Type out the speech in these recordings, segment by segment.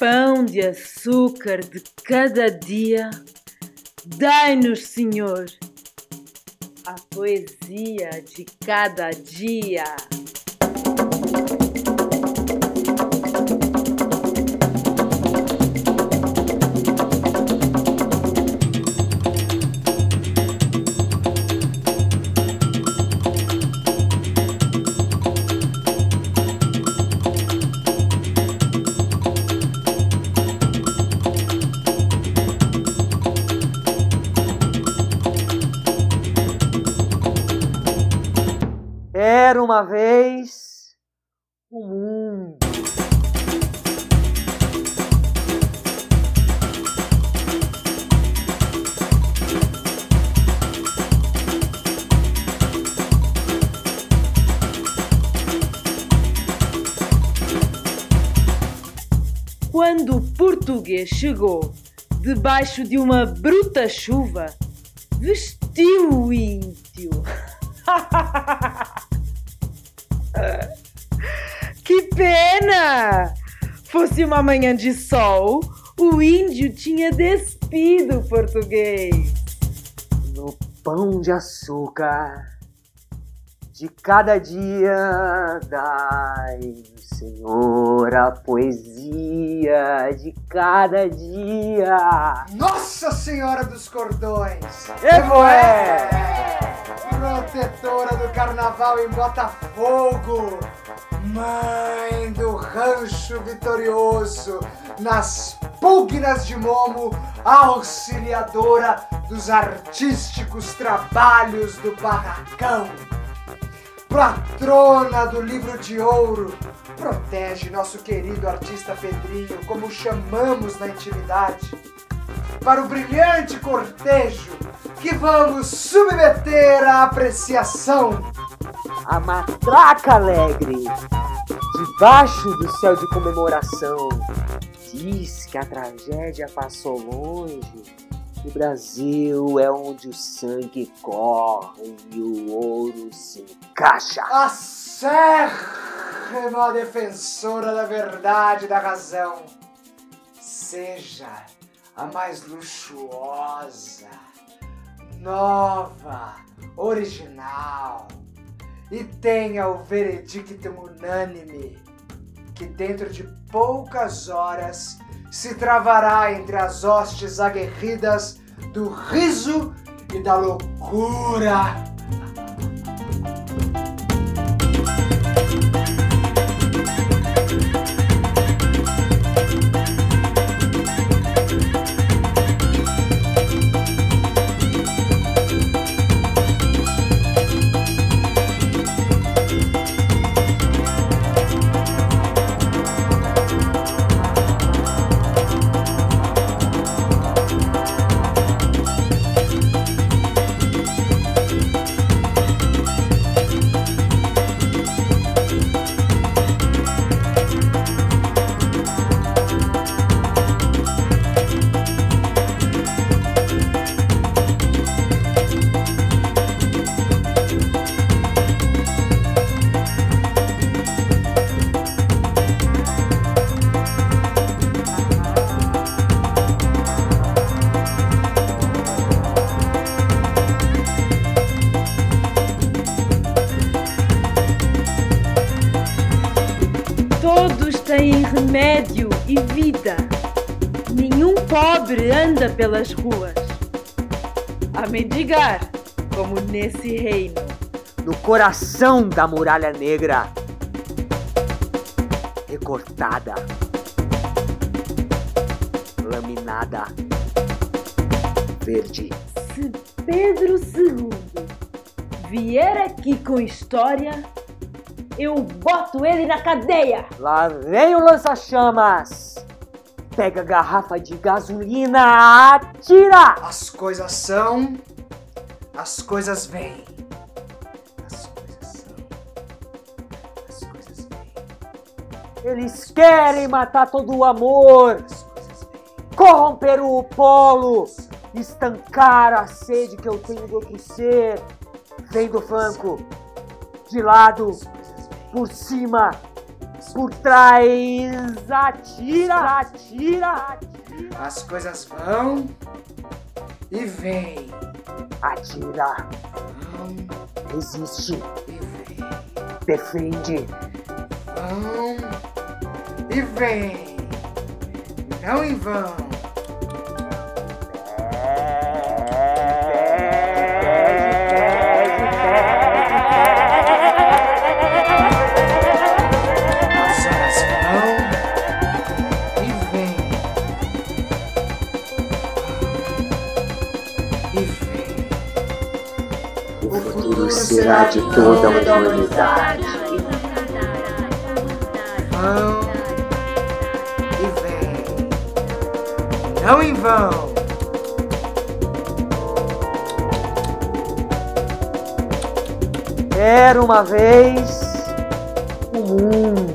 pão de açúcar de cada dia, dai-nos, Senhor, a poesia de cada dia. Uma vez o mundo. Quando o português chegou debaixo de uma bruta chuva, vestiu o índio. que pena! Fosse uma manhã de sol, o índio tinha despido o português. No pão de açúcar de cada dia, dai, Senhor, a poesia de cada dia. Nossa Senhora dos Cordões! Evoé! Protetora do Carnaval em Botafogo! Mãe do Rancho Vitorioso! Nas pugnas de Momo, auxiliadora dos artísticos trabalhos do Barracão! Patrona do livro de ouro! Protege nosso querido artista Pedrinho, como chamamos na intimidade! para o brilhante cortejo que vamos submeter à apreciação. A matraca alegre, debaixo do céu de comemoração, diz que a tragédia passou longe. O Brasil é onde o sangue corre e o ouro se encaixa. Acérrima defensora da verdade e da razão. Seja a mais luxuosa, nova, original e tenha o veredicto unânime que dentro de poucas horas se travará entre as hostes aguerridas do riso e da loucura. Remédio e vida. Nenhum pobre anda pelas ruas a mendigar, como nesse reino. No coração da muralha negra, recortada, laminada, verde. Se Pedro II vier aqui com história, eu boto ele na cadeia. Lá vem o lança-chamas. Pega a garrafa de gasolina, atira! As coisas são, as coisas vêm. As coisas são, as coisas vêm. Eles querem matar todo o amor, As coisas vêm. corromper o polo, estancar a sede que eu tenho do outro ser. Vem do flanco, de lado. Por cima, por trás, atira, atira, atira, As coisas vão e vêm. atira, Vão resiste, e vêm. defende, Vão e vêm. Não em vão. O futuro será de toda a humanidade. Vão e vêm. Não em vão. Era uma vez o mundo.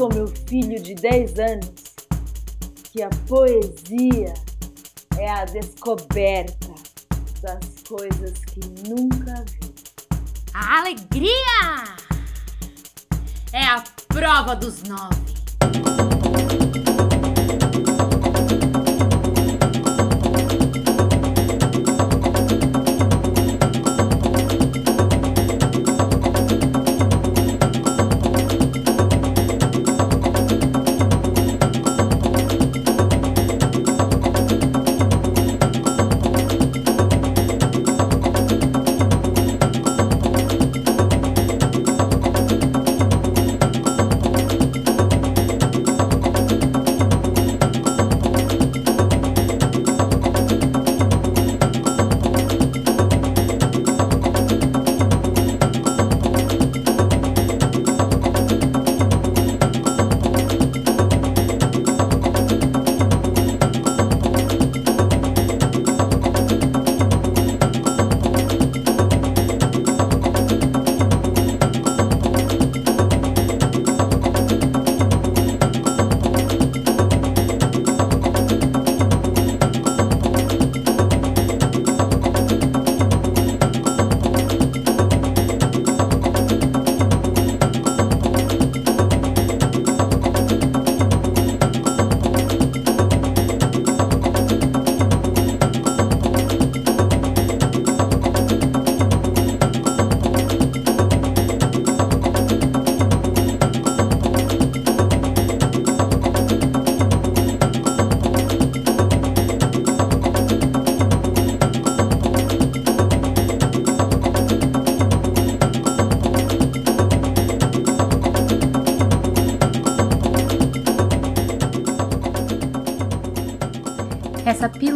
Com meu filho de 10 anos que a poesia é a descoberta das coisas que nunca vi. A alegria é a prova dos nove.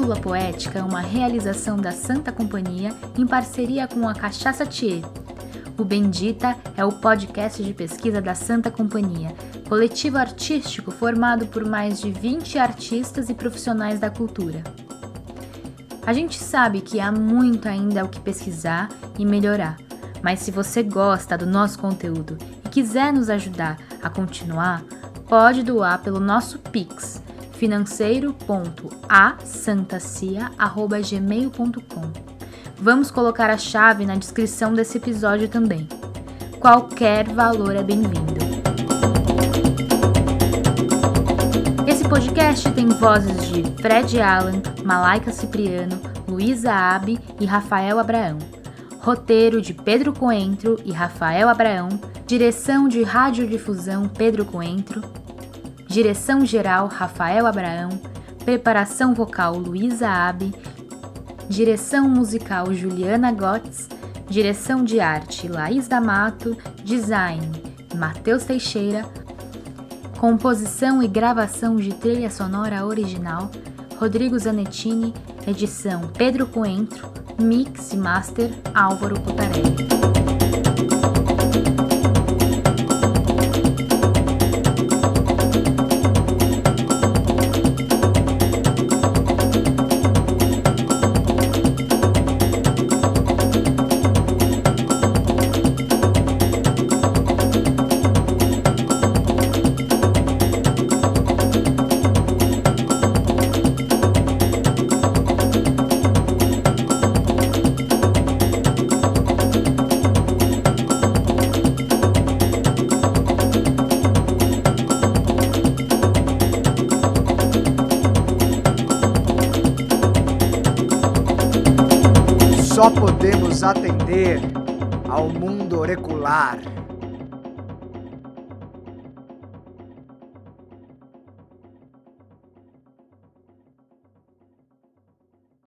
Pílula poética é uma realização da Santa Companhia em parceria com a Cachaça Thier. O Bendita é o podcast de pesquisa da Santa Companhia, coletivo artístico formado por mais de 20 artistas e profissionais da cultura. A gente sabe que há muito ainda o que pesquisar e melhorar, mas se você gosta do nosso conteúdo e quiser nos ajudar a continuar, pode doar pelo nosso Pix financeiro.asantacia@gmail.com. Vamos colocar a chave na descrição desse episódio também. Qualquer valor é bem-vindo. Esse podcast tem vozes de Fred Allan, Malaika Cipriano, Luísa Abe e Rafael Abraão. Roteiro de Pedro Coentro e Rafael Abraão. Direção de Radiodifusão Pedro Coentro. Direção geral Rafael Abraão. Preparação vocal Luísa Abe. Direção musical Juliana Gotts. Direção de arte Laís D'Amato. Design Matheus Teixeira. Composição e gravação de trilha sonora original Rodrigo Zanettini. Edição Pedro Coentro. Mix e Master Álvaro Putarelli. Só podemos atender ao mundo orecular